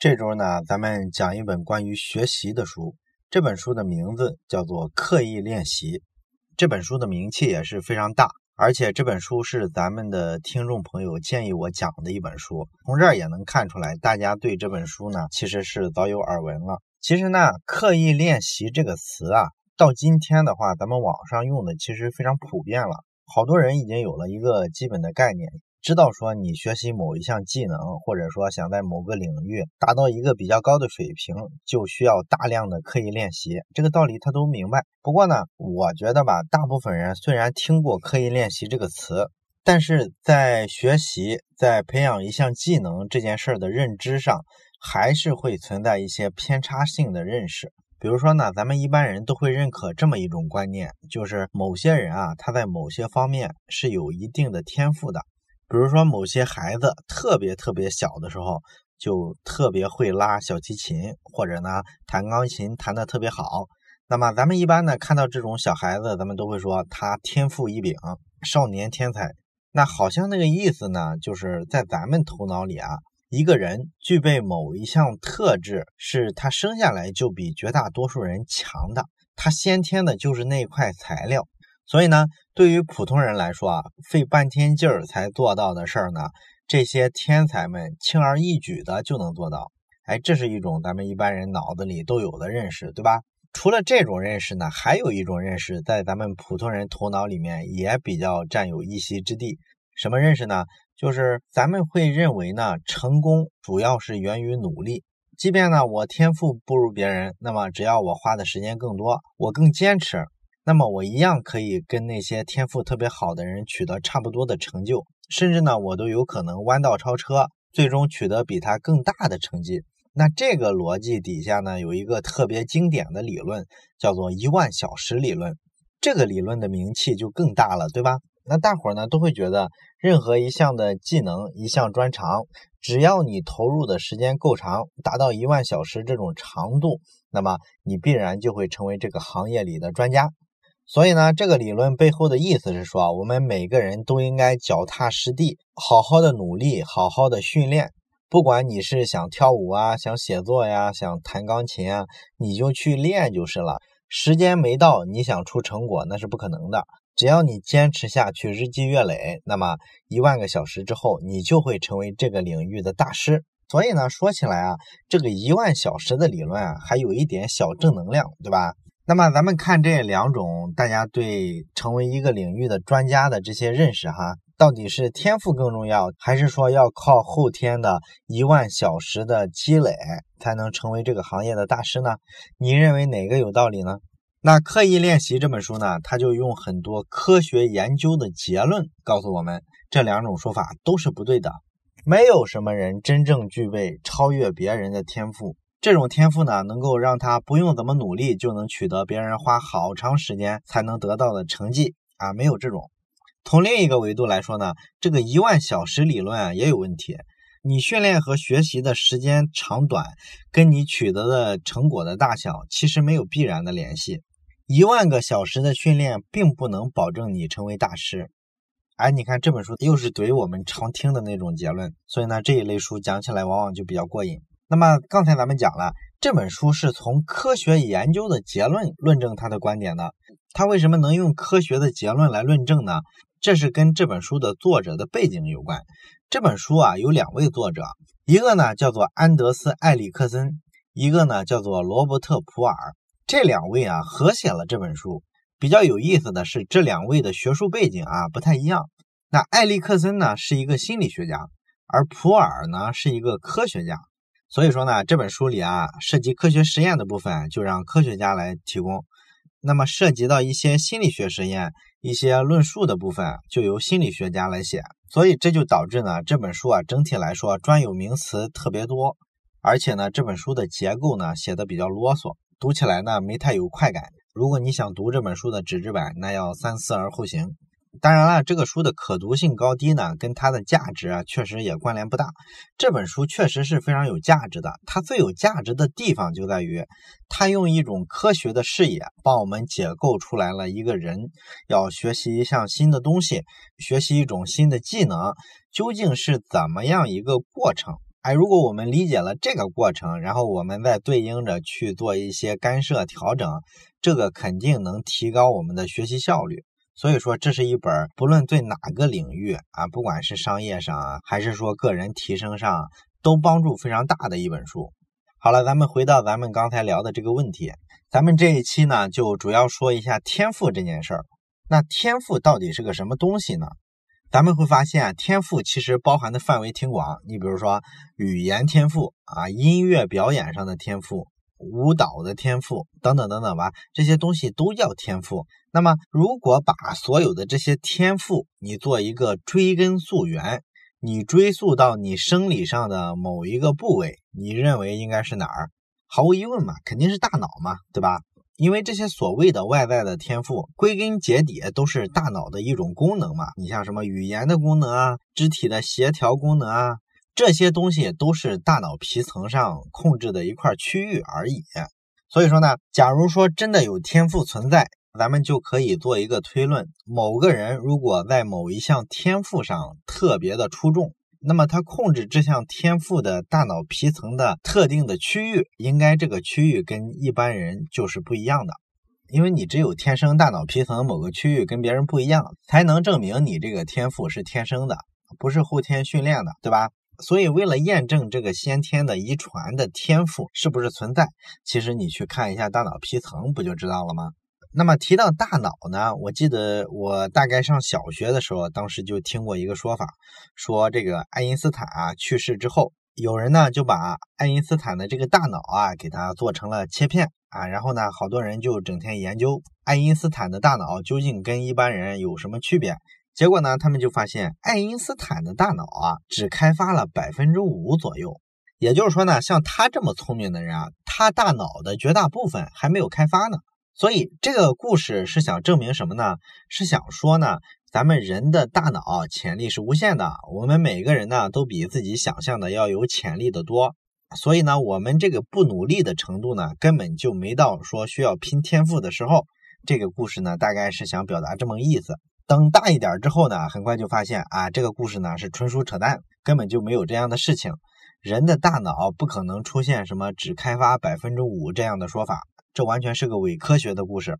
这周呢，咱们讲一本关于学习的书。这本书的名字叫做《刻意练习》。这本书的名气也是非常大，而且这本书是咱们的听众朋友建议我讲的一本书。从这儿也能看出来，大家对这本书呢，其实是早有耳闻了。其实呢，“刻意练习”这个词啊，到今天的话，咱们网上用的其实非常普遍了，好多人已经有了一个基本的概念。知道说你学习某一项技能，或者说想在某个领域达到一个比较高的水平，就需要大量的刻意练习。这个道理他都明白。不过呢，我觉得吧，大部分人虽然听过刻意练习这个词，但是在学习、在培养一项技能这件事儿的认知上，还是会存在一些偏差性的认识。比如说呢，咱们一般人都会认可这么一种观念，就是某些人啊，他在某些方面是有一定的天赋的。比如说，某些孩子特别特别小的时候就特别会拉小提琴，或者呢弹钢琴弹得特别好。那么咱们一般呢看到这种小孩子，咱们都会说他天赋异禀，少年天才。那好像那个意思呢，就是在咱们头脑里啊，一个人具备某一项特质，是他生下来就比绝大多数人强的，他先天的就是那块材料。所以呢，对于普通人来说啊，费半天劲儿才做到的事儿呢，这些天才们轻而易举的就能做到。哎，这是一种咱们一般人脑子里都有的认识，对吧？除了这种认识呢，还有一种认识在咱们普通人头脑里面也比较占有一席之地。什么认识呢？就是咱们会认为呢，成功主要是源于努力。即便呢我天赋不如别人，那么只要我花的时间更多，我更坚持。那么我一样可以跟那些天赋特别好的人取得差不多的成就，甚至呢，我都有可能弯道超车，最终取得比他更大的成绩。那这个逻辑底下呢，有一个特别经典的理论，叫做一万小时理论。这个理论的名气就更大了，对吧？那大伙儿呢都会觉得，任何一项的技能、一项专长，只要你投入的时间够长，达到一万小时这种长度，那么你必然就会成为这个行业里的专家。所以呢，这个理论背后的意思是说，我们每个人都应该脚踏实地，好好的努力，好好的训练。不管你是想跳舞啊，想写作呀，想弹钢琴啊，你就去练就是了。时间没到，你想出成果那是不可能的。只要你坚持下去，日积月累，那么一万个小时之后，你就会成为这个领域的大师。所以呢，说起来啊，这个一万小时的理论啊，还有一点小正能量，对吧？那么咱们看这两种大家对成为一个领域的专家的这些认识哈，到底是天赋更重要，还是说要靠后天的一万小时的积累才能成为这个行业的大师呢？你认为哪个有道理呢？那刻意练习这本书呢，他就用很多科学研究的结论告诉我们，这两种说法都是不对的，没有什么人真正具备超越别人的天赋。这种天赋呢，能够让他不用怎么努力就能取得别人花好长时间才能得到的成绩啊，没有这种。从另一个维度来说呢，这个一万小时理论啊也有问题。你训练和学习的时间长短，跟你取得的成果的大小其实没有必然的联系。一万个小时的训练并不能保证你成为大师。哎，你看这本书又是怼我们常听的那种结论，所以呢这一类书讲起来往往就比较过瘾。那么刚才咱们讲了，这本书是从科学研究的结论论证他的观点的。他为什么能用科学的结论来论证呢？这是跟这本书的作者的背景有关。这本书啊有两位作者，一个呢叫做安德斯·艾里克森，一个呢叫做罗伯特·普尔。这两位啊合写了这本书。比较有意思的是，这两位的学术背景啊不太一样。那艾利克森呢是一个心理学家，而普尔呢是一个科学家。所以说呢，这本书里啊，涉及科学实验的部分就让科学家来提供；那么涉及到一些心理学实验、一些论述的部分，就由心理学家来写。所以这就导致呢，这本书啊，整体来说专有名词特别多，而且呢，这本书的结构呢写的比较啰嗦，读起来呢没太有快感。如果你想读这本书的纸质版，那要三思而后行。当然了，这个书的可读性高低呢，跟它的价值啊，确实也关联不大。这本书确实是非常有价值的，它最有价值的地方就在于，它用一种科学的视野，帮我们解构出来了一个人要学习一项新的东西，学习一种新的技能，究竟是怎么样一个过程。哎，如果我们理解了这个过程，然后我们再对应着去做一些干涉调整，这个肯定能提高我们的学习效率。所以说，这是一本不论对哪个领域啊，不管是商业上啊，还是说个人提升上，都帮助非常大的一本书。好了，咱们回到咱们刚才聊的这个问题，咱们这一期呢，就主要说一下天赋这件事儿。那天赋到底是个什么东西呢？咱们会发现，天赋其实包含的范围挺广。你比如说，语言天赋啊，音乐表演上的天赋，舞蹈的天赋等等等等吧，这些东西都叫天赋。那么，如果把所有的这些天赋，你做一个追根溯源，你追溯到你生理上的某一个部位，你认为应该是哪儿？毫无疑问嘛，肯定是大脑嘛，对吧？因为这些所谓的外在的天赋，归根结底都是大脑的一种功能嘛。你像什么语言的功能啊，肢体的协调功能啊，这些东西都是大脑皮层上控制的一块区域而已。所以说呢，假如说真的有天赋存在，咱们就可以做一个推论：某个人如果在某一项天赋上特别的出众。那么，他控制这项天赋的大脑皮层的特定的区域，应该这个区域跟一般人就是不一样的，因为你只有天生大脑皮层某个区域跟别人不一样，才能证明你这个天赋是天生的，不是后天训练的，对吧？所以，为了验证这个先天的遗传的天赋是不是存在，其实你去看一下大脑皮层，不就知道了吗？那么提到大脑呢，我记得我大概上小学的时候，当时就听过一个说法，说这个爱因斯坦啊去世之后，有人呢就把爱因斯坦的这个大脑啊给他做成了切片啊，然后呢好多人就整天研究爱因斯坦的大脑究竟跟一般人有什么区别，结果呢他们就发现爱因斯坦的大脑啊只开发了百分之五左右，也就是说呢像他这么聪明的人啊，他大脑的绝大部分还没有开发呢。所以这个故事是想证明什么呢？是想说呢，咱们人的大脑潜力是无限的，我们每个人呢都比自己想象的要有潜力的多。所以呢，我们这个不努力的程度呢，根本就没到说需要拼天赋的时候。这个故事呢，大概是想表达这么个意思。等大一点之后呢，很快就发现啊，这个故事呢是纯属扯淡，根本就没有这样的事情。人的大脑不可能出现什么只开发百分之五这样的说法。这完全是个伪科学的故事。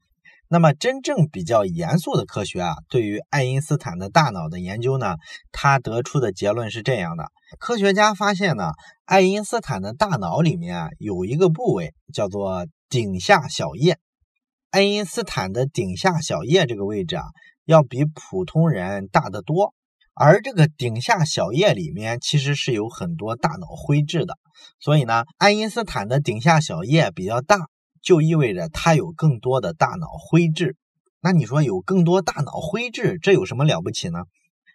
那么，真正比较严肃的科学啊，对于爱因斯坦的大脑的研究呢，他得出的结论是这样的：科学家发现呢，爱因斯坦的大脑里面啊，有一个部位叫做顶下小叶。爱因斯坦的顶下小叶这个位置啊，要比普通人大得多。而这个顶下小叶里面其实是有很多大脑灰质的。所以呢，爱因斯坦的顶下小叶比较大。就意味着他有更多的大脑灰质，那你说有更多大脑灰质，这有什么了不起呢？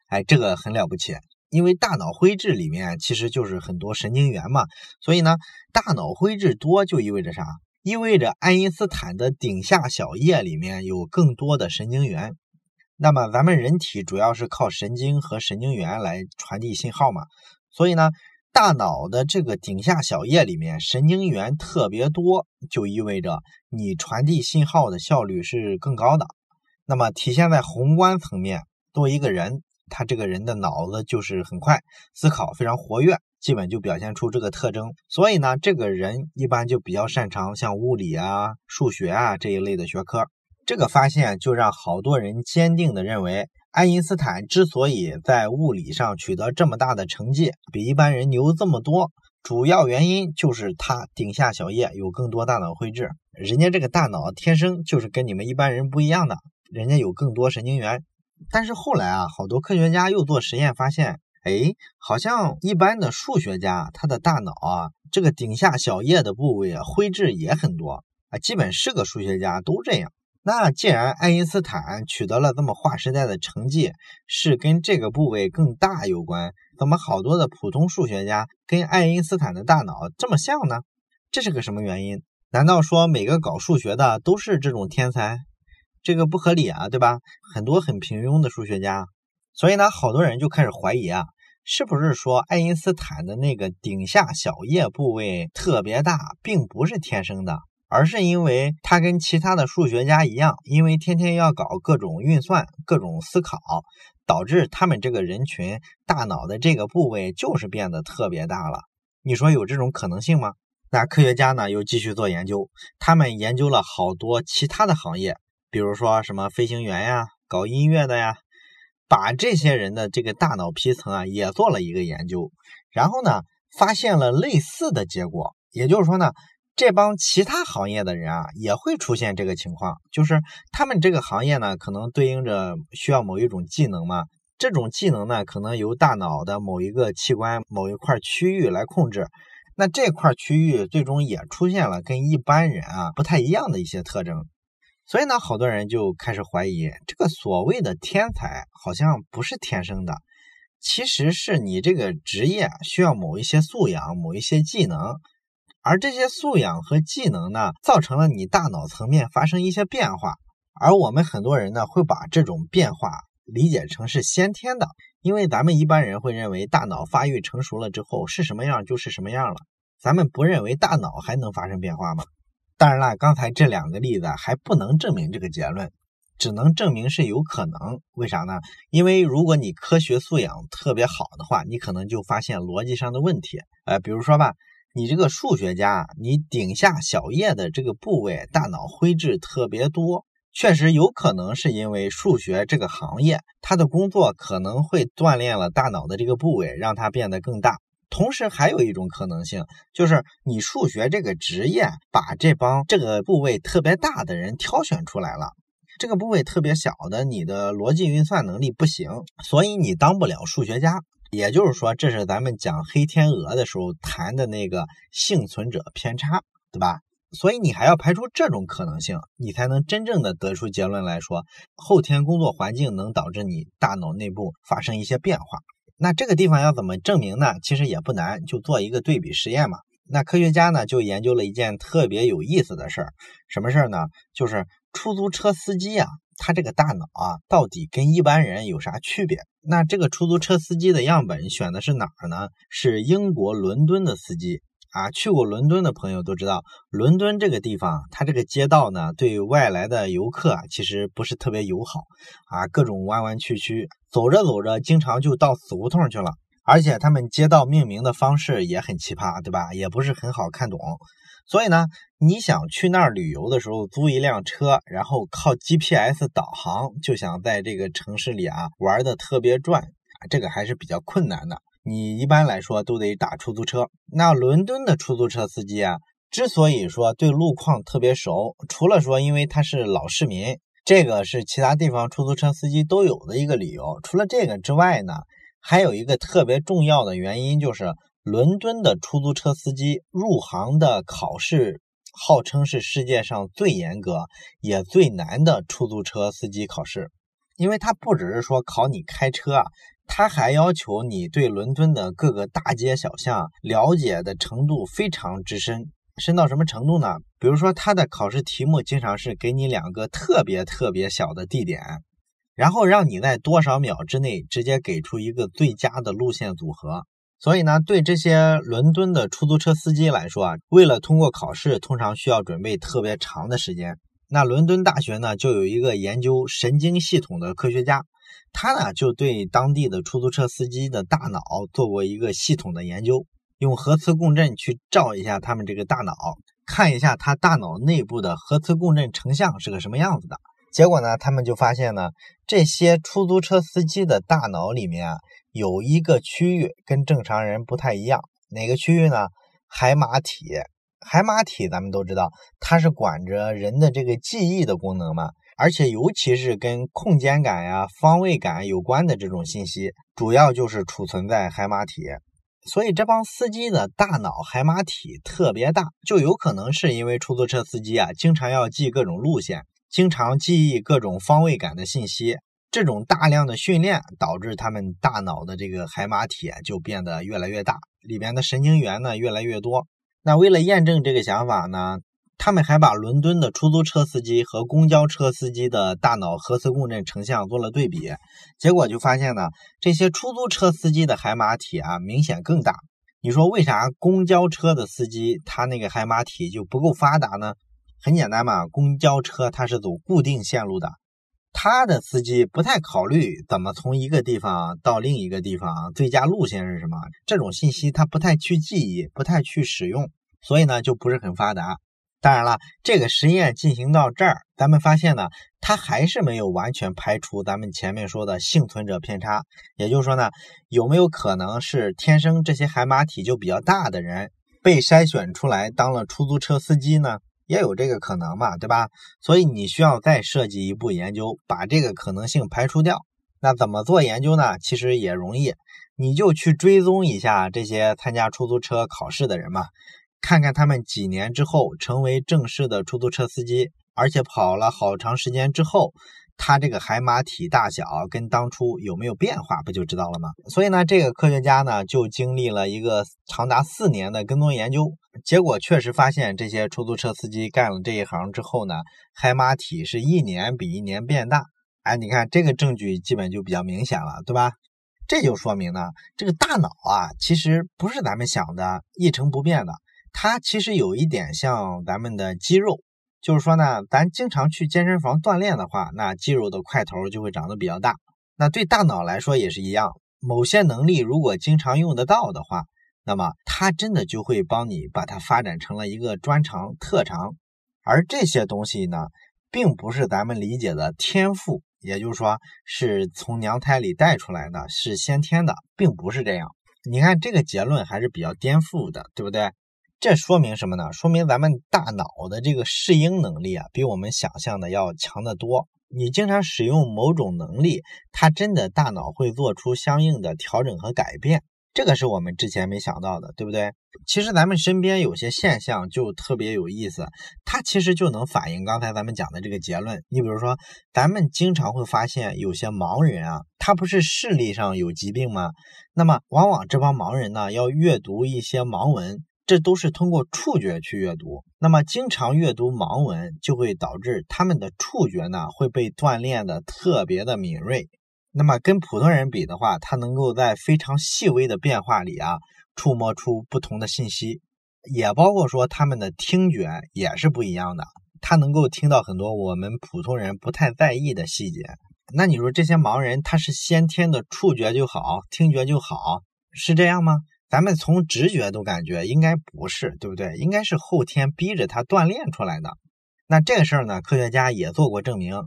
哎，这个很了不起，因为大脑灰质里面其实就是很多神经元嘛，所以呢，大脑灰质多就意味着啥？意味着爱因斯坦的顶下小叶里面有更多的神经元。那么咱们人体主要是靠神经和神经元来传递信号嘛，所以呢。大脑的这个顶下小叶里面神经元特别多，就意味着你传递信号的效率是更高的。那么体现在宏观层面，多一个人，他这个人的脑子就是很快，思考非常活跃，基本就表现出这个特征。所以呢，这个人一般就比较擅长像物理啊、数学啊这一类的学科。这个发现就让好多人坚定地认为。爱因斯坦之所以在物理上取得这么大的成绩，比一般人牛这么多，主要原因就是他顶下小叶有更多大脑灰质。人家这个大脑天生就是跟你们一般人不一样的，人家有更多神经元。但是后来啊，好多科学家又做实验发现，哎，好像一般的数学家他的大脑啊，这个顶下小叶的部位啊，灰质也很多啊，基本是个数学家都这样。那既然爱因斯坦取得了这么划时代的成绩，是跟这个部位更大有关，怎么好多的普通数学家跟爱因斯坦的大脑这么像呢？这是个什么原因？难道说每个搞数学的都是这种天才？这个不合理啊，对吧？很多很平庸的数学家，所以呢，好多人就开始怀疑啊，是不是说爱因斯坦的那个顶下小叶部位特别大，并不是天生的？而是因为他跟其他的数学家一样，因为天天要搞各种运算、各种思考，导致他们这个人群大脑的这个部位就是变得特别大了。你说有这种可能性吗？那科学家呢又继续做研究，他们研究了好多其他的行业，比如说什么飞行员呀、搞音乐的呀，把这些人的这个大脑皮层啊也做了一个研究，然后呢发现了类似的结果，也就是说呢。这帮其他行业的人啊，也会出现这个情况，就是他们这个行业呢，可能对应着需要某一种技能嘛。这种技能呢，可能由大脑的某一个器官、某一块区域来控制。那这块区域最终也出现了跟一般人啊不太一样的一些特征。所以呢，好多人就开始怀疑，这个所谓的天才好像不是天生的，其实是你这个职业需要某一些素养、某一些技能。而这些素养和技能呢，造成了你大脑层面发生一些变化，而我们很多人呢，会把这种变化理解成是先天的，因为咱们一般人会认为大脑发育成熟了之后是什么样就是什么样了，咱们不认为大脑还能发生变化吗？当然了，刚才这两个例子还不能证明这个结论，只能证明是有可能。为啥呢？因为如果你科学素养特别好的话，你可能就发现逻辑上的问题。呃，比如说吧。你这个数学家，你顶下小叶的这个部位，大脑灰质特别多，确实有可能是因为数学这个行业，他的工作可能会锻炼了大脑的这个部位，让它变得更大。同时，还有一种可能性，就是你数学这个职业把这帮这个部位特别大的人挑选出来了，这个部位特别小的，你的逻辑运算能力不行，所以你当不了数学家。也就是说，这是咱们讲黑天鹅的时候谈的那个幸存者偏差，对吧？所以你还要排除这种可能性，你才能真正的得出结论来说，后天工作环境能导致你大脑内部发生一些变化。那这个地方要怎么证明呢？其实也不难，就做一个对比实验嘛。那科学家呢就研究了一件特别有意思的事儿，什么事儿呢？就是出租车司机啊。他这个大脑啊，到底跟一般人有啥区别？那这个出租车司机的样本选的是哪儿呢？是英国伦敦的司机啊。去过伦敦的朋友都知道，伦敦这个地方，它这个街道呢，对外来的游客啊，其实不是特别友好啊，各种弯弯曲曲，走着走着，经常就到死胡同去了。而且他们街道命名的方式也很奇葩，对吧？也不是很好看懂。所以呢，你想去那儿旅游的时候租一辆车，然后靠 GPS 导航，就想在这个城市里啊玩的特别转啊，这个还是比较困难的。你一般来说都得打出租车。那伦敦的出租车司机啊，之所以说对路况特别熟，除了说因为他是老市民，这个是其他地方出租车司机都有的一个理由。除了这个之外呢，还有一个特别重要的原因就是。伦敦的出租车司机入行的考试，号称是世界上最严格也最难的出租车司机考试，因为他不只是说考你开车啊，他还要求你对伦敦的各个大街小巷了解的程度非常之深，深到什么程度呢？比如说他的考试题目经常是给你两个特别特别小的地点，然后让你在多少秒之内直接给出一个最佳的路线组合。所以呢，对这些伦敦的出租车司机来说啊，为了通过考试，通常需要准备特别长的时间。那伦敦大学呢，就有一个研究神经系统的科学家，他呢就对当地的出租车司机的大脑做过一个系统的研究，用核磁共振去照一下他们这个大脑，看一下他大脑内部的核磁共振成像是个什么样子的。结果呢，他们就发现呢，这些出租车司机的大脑里面啊。有一个区域跟正常人不太一样，哪个区域呢？海马体，海马体咱们都知道，它是管着人的这个记忆的功能嘛，而且尤其是跟空间感呀、方位感有关的这种信息，主要就是储存在海马体。所以这帮司机的大脑海马体特别大，就有可能是因为出租车司机啊，经常要记各种路线，经常记忆各种方位感的信息。这种大量的训练导致他们大脑的这个海马体就变得越来越大，里边的神经元呢越来越多。那为了验证这个想法呢，他们还把伦敦的出租车司机和公交车司机的大脑核磁共振成像做了对比，结果就发现呢，这些出租车司机的海马体啊明显更大。你说为啥公交车的司机他那个海马体就不够发达呢？很简单嘛，公交车它是走固定线路的。他的司机不太考虑怎么从一个地方到另一个地方，最佳路线是什么，这种信息他不太去记忆，不太去使用，所以呢就不是很发达。当然了，这个实验进行到这儿，咱们发现呢，它还是没有完全排除咱们前面说的幸存者偏差。也就是说呢，有没有可能是天生这些海马体就比较大的人被筛选出来当了出租车司机呢？也有这个可能嘛，对吧？所以你需要再设计一步研究，把这个可能性排除掉。那怎么做研究呢？其实也容易，你就去追踪一下这些参加出租车考试的人嘛。看看他们几年之后成为正式的出租车司机，而且跑了好长时间之后，他这个海马体大小跟当初有没有变化，不就知道了吗？所以呢，这个科学家呢就经历了一个长达四年的跟踪研究，结果确实发现这些出租车司机干了这一行之后呢，海马体是一年比一年变大。哎，你看这个证据基本就比较明显了，对吧？这就说明呢，这个大脑啊，其实不是咱们想的一成不变的。它其实有一点像咱们的肌肉，就是说呢，咱经常去健身房锻炼的话，那肌肉的块头就会长得比较大。那对大脑来说也是一样，某些能力如果经常用得到的话，那么它真的就会帮你把它发展成了一个专长特长。而这些东西呢，并不是咱们理解的天赋，也就是说是从娘胎里带出来的，是先天的，并不是这样。你看这个结论还是比较颠覆的，对不对？这说明什么呢？说明咱们大脑的这个适应能力啊，比我们想象的要强得多。你经常使用某种能力，它真的大脑会做出相应的调整和改变，这个是我们之前没想到的，对不对？其实咱们身边有些现象就特别有意思，它其实就能反映刚才咱们讲的这个结论。你比如说，咱们经常会发现有些盲人啊，他不是视力上有疾病吗？那么往往这帮盲人呢，要阅读一些盲文。这都是通过触觉去阅读，那么经常阅读盲文就会导致他们的触觉呢会被锻炼的特别的敏锐。那么跟普通人比的话，他能够在非常细微的变化里啊触摸出不同的信息，也包括说他们的听觉也是不一样的，他能够听到很多我们普通人不太在意的细节。那你说这些盲人他是先天的触觉就好，听觉就好，是这样吗？咱们从直觉都感觉应该不是，对不对？应该是后天逼着他锻炼出来的。那这个事儿呢，科学家也做过证明，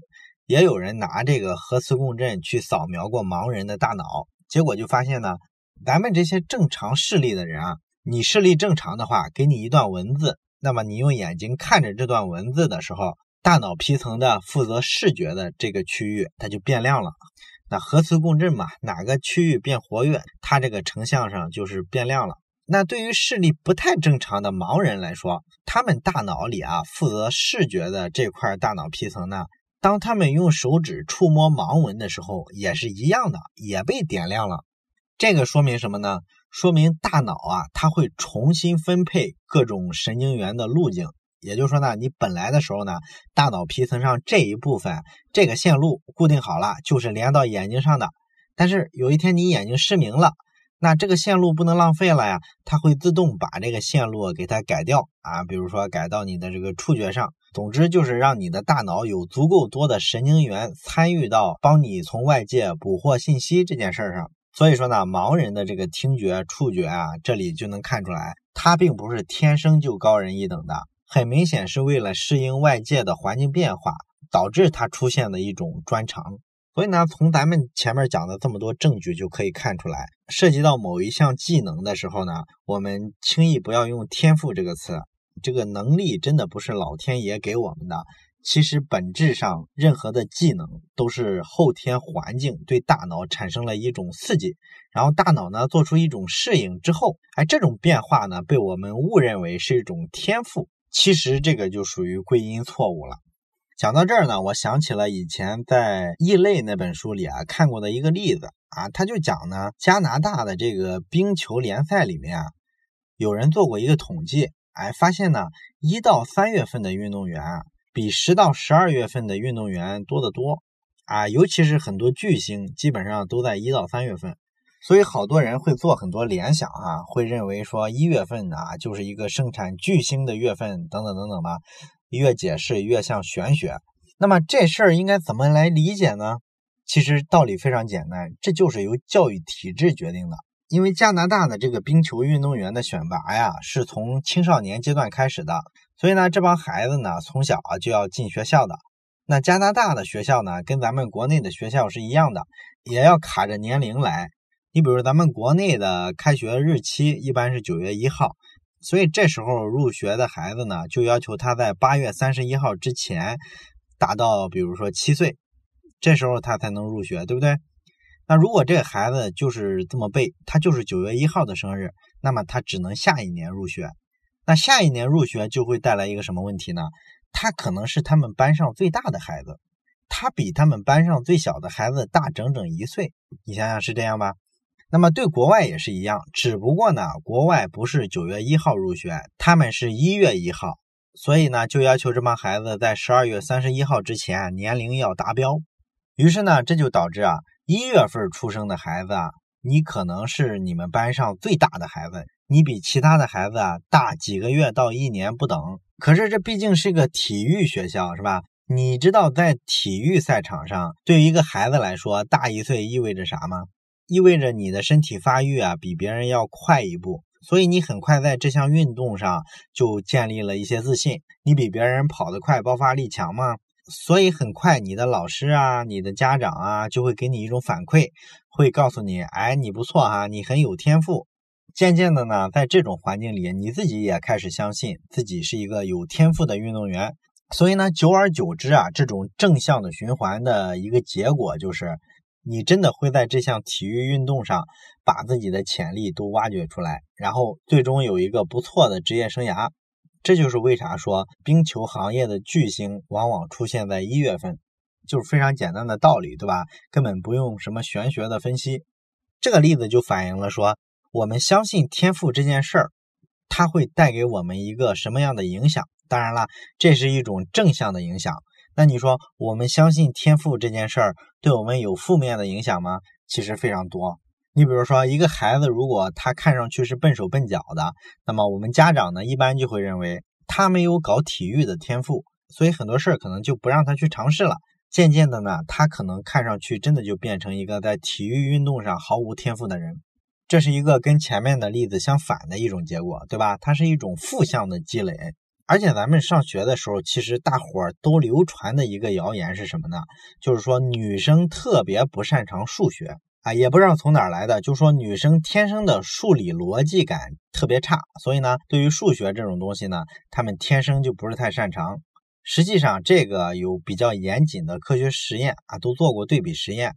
也有人拿这个核磁共振去扫描过盲人的大脑，结果就发现呢，咱们这些正常视力的人啊，你视力正常的话，给你一段文字，那么你用眼睛看着这段文字的时候，大脑皮层的负责视觉的这个区域，它就变亮了。那核磁共振嘛，哪个区域变活跃，它这个成像上就是变亮了。那对于视力不太正常的盲人来说，他们大脑里啊负责视觉的这块大脑皮层呢，当他们用手指触摸盲文的时候，也是一样的，也被点亮了。这个说明什么呢？说明大脑啊，它会重新分配各种神经元的路径。也就是说呢，你本来的时候呢，大脑皮层上这一部分这个线路固定好了，就是连到眼睛上的。但是有一天你眼睛失明了，那这个线路不能浪费了呀，它会自动把这个线路给它改掉啊，比如说改到你的这个触觉上。总之就是让你的大脑有足够多的神经元参与到帮你从外界捕获信息这件事儿上。所以说呢，盲人的这个听觉、触觉啊，这里就能看出来，他并不是天生就高人一等的。很明显是为了适应外界的环境变化，导致它出现的一种专长。所以呢，从咱们前面讲的这么多证据就可以看出来，涉及到某一项技能的时候呢，我们轻易不要用天赋这个词。这个能力真的不是老天爷给我们的。其实本质上，任何的技能都是后天环境对大脑产生了一种刺激，然后大脑呢做出一种适应之后，哎，这种变化呢被我们误认为是一种天赋。其实这个就属于归因错误了。讲到这儿呢，我想起了以前在《异类》那本书里啊看过的一个例子啊，他就讲呢，加拿大的这个冰球联赛里面啊，有人做过一个统计，哎，发现呢，一到三月份的运动员比十到十二月份的运动员多得多啊，尤其是很多巨星，基本上都在一到三月份。所以好多人会做很多联想啊，会认为说一月份啊就是一个生产巨星的月份等等等等吧，越解释越像玄学。那么这事儿应该怎么来理解呢？其实道理非常简单，这就是由教育体制决定的。因为加拿大的这个冰球运动员的选拔呀，是从青少年阶段开始的，所以呢，这帮孩子呢，从小啊就要进学校的。那加拿大的学校呢，跟咱们国内的学校是一样的，也要卡着年龄来。你比如咱们国内的开学日期一般是九月一号，所以这时候入学的孩子呢，就要求他在八月三十一号之前达到，比如说七岁。这时候他才能入学，对不对？那如果这个孩子就是这么背，他就是九月一号的生日，那么他只能下一年入学。那下一年入学就会带来一个什么问题呢？他可能是他们班上最大的孩子，他比他们班上最小的孩子大整整一岁。你想想是这样吧？那么对国外也是一样，只不过呢，国外不是九月一号入学，他们是一月一号，所以呢，就要求这帮孩子在十二月三十一号之前年龄要达标。于是呢，这就导致啊，一月份出生的孩子啊，你可能是你们班上最大的孩子，你比其他的孩子啊大几个月到一年不等。可是这毕竟是个体育学校，是吧？你知道在体育赛场上，对于一个孩子来说，大一岁意味着啥吗？意味着你的身体发育啊比别人要快一步，所以你很快在这项运动上就建立了一些自信，你比别人跑得快，爆发力强吗？所以很快，你的老师啊，你的家长啊，就会给你一种反馈，会告诉你，哎，你不错哈，你很有天赋。渐渐的呢，在这种环境里，你自己也开始相信自己是一个有天赋的运动员。所以呢，久而久之啊，这种正向的循环的一个结果就是，你真的会在这项体育运动上把自己的潜力都挖掘出来，然后最终有一个不错的职业生涯。这就是为啥说冰球行业的巨星往往出现在一月份，就是非常简单的道理，对吧？根本不用什么玄学的分析。这个例子就反映了说，我们相信天赋这件事儿，它会带给我们一个什么样的影响？当然了，这是一种正向的影响。那你说，我们相信天赋这件事儿，对我们有负面的影响吗？其实非常多。你比如说，一个孩子如果他看上去是笨手笨脚的，那么我们家长呢，一般就会认为他没有搞体育的天赋，所以很多事儿可能就不让他去尝试了。渐渐的呢，他可能看上去真的就变成一个在体育运动上毫无天赋的人。这是一个跟前面的例子相反的一种结果，对吧？它是一种负向的积累。而且咱们上学的时候，其实大伙儿都流传的一个谣言是什么呢？就是说女生特别不擅长数学。啊，也不知道从哪儿来的，就说女生天生的数理逻辑感特别差，所以呢，对于数学这种东西呢，她们天生就不是太擅长。实际上，这个有比较严谨的科学实验啊，都做过对比实验。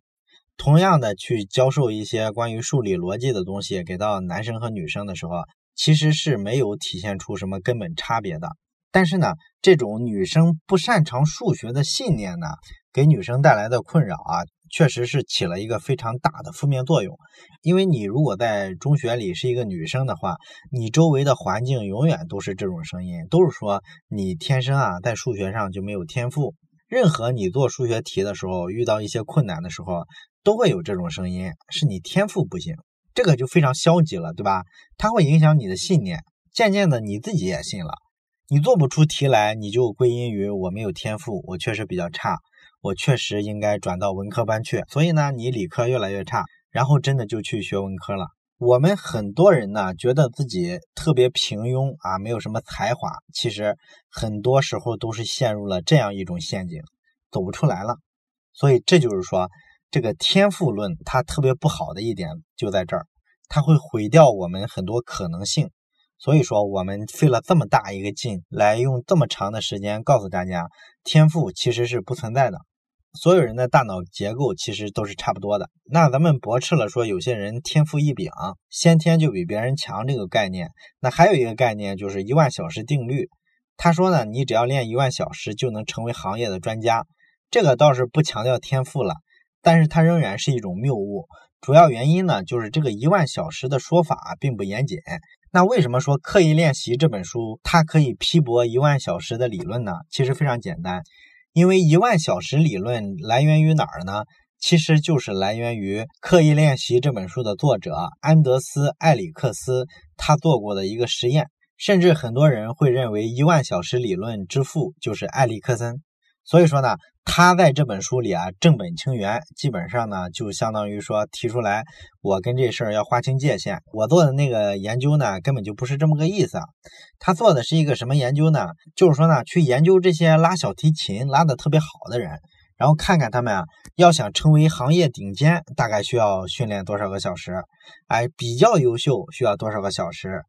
同样的，去教授一些关于数理逻辑的东西给到男生和女生的时候，其实是没有体现出什么根本差别的。但是呢，这种女生不擅长数学的信念呢，给女生带来的困扰啊。确实是起了一个非常大的负面作用，因为你如果在中学里是一个女生的话，你周围的环境永远都是这种声音，都是说你天生啊在数学上就没有天赋。任何你做数学题的时候遇到一些困难的时候，都会有这种声音，是你天赋不行，这个就非常消极了，对吧？它会影响你的信念，渐渐的你自己也信了，你做不出题来，你就归因于我没有天赋，我确实比较差。我确实应该转到文科班去，所以呢，你理科越来越差，然后真的就去学文科了。我们很多人呢，觉得自己特别平庸啊，没有什么才华，其实很多时候都是陷入了这样一种陷阱，走不出来了。所以这就是说，这个天赋论它特别不好的一点就在这儿，它会毁掉我们很多可能性。所以说，我们费了这么大一个劲，来用这么长的时间告诉大家，天赋其实是不存在的。所有人的大脑结构其实都是差不多的。那咱们驳斥了说有些人天赋异禀，先天就比别人强这个概念。那还有一个概念就是一万小时定律。他说呢，你只要练一万小时就能成为行业的专家。这个倒是不强调天赋了，但是它仍然是一种谬误。主要原因呢，就是这个一万小时的说法并不严谨。那为什么说刻意练习这本书它可以批驳一万小时的理论呢？其实非常简单。因为一万小时理论来源于哪儿呢？其实就是来源于《刻意练习》这本书的作者安德斯·艾里克斯他做过的一个实验。甚至很多人会认为一万小时理论之父就是艾里克森。所以说呢，他在这本书里啊正本清源，基本上呢就相当于说提出来，我跟这事儿要划清界限。我做的那个研究呢，根本就不是这么个意思。他做的是一个什么研究呢？就是说呢，去研究这些拉小提琴拉的特别好的人，然后看看他们啊，要想成为行业顶尖，大概需要训练多少个小时？哎，比较优秀需要多少个小时？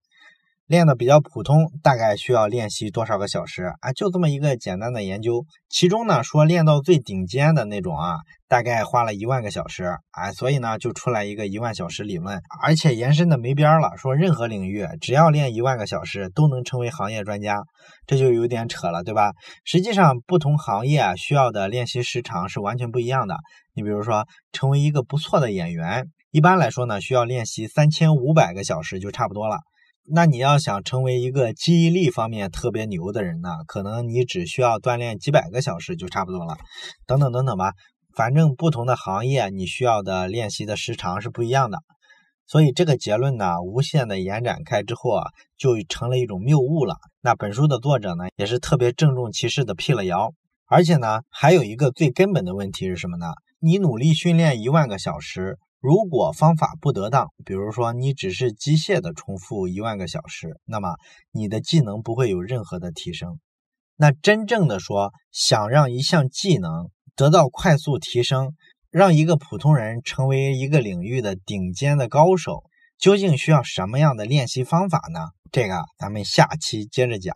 练的比较普通，大概需要练习多少个小时啊？就这么一个简单的研究。其中呢，说练到最顶尖的那种啊，大概花了一万个小时啊，所以呢，就出来一个一万小时理论，而且延伸的没边儿了。说任何领域只要练一万个小时，都能成为行业专家，这就有点扯了，对吧？实际上，不同行业需要的练习时长是完全不一样的。你比如说，成为一个不错的演员，一般来说呢，需要练习三千五百个小时就差不多了。那你要想成为一个记忆力方面特别牛的人呢，可能你只需要锻炼几百个小时就差不多了。等等等等吧，反正不同的行业你需要的练习的时长是不一样的。所以这个结论呢，无限的延展开之后啊，就成了一种谬误了。那本书的作者呢，也是特别郑重其事的辟了谣。而且呢，还有一个最根本的问题是什么呢？你努力训练一万个小时。如果方法不得当，比如说你只是机械的重复一万个小时，那么你的技能不会有任何的提升。那真正的说，想让一项技能得到快速提升，让一个普通人成为一个领域的顶尖的高手，究竟需要什么样的练习方法呢？这个咱们下期接着讲。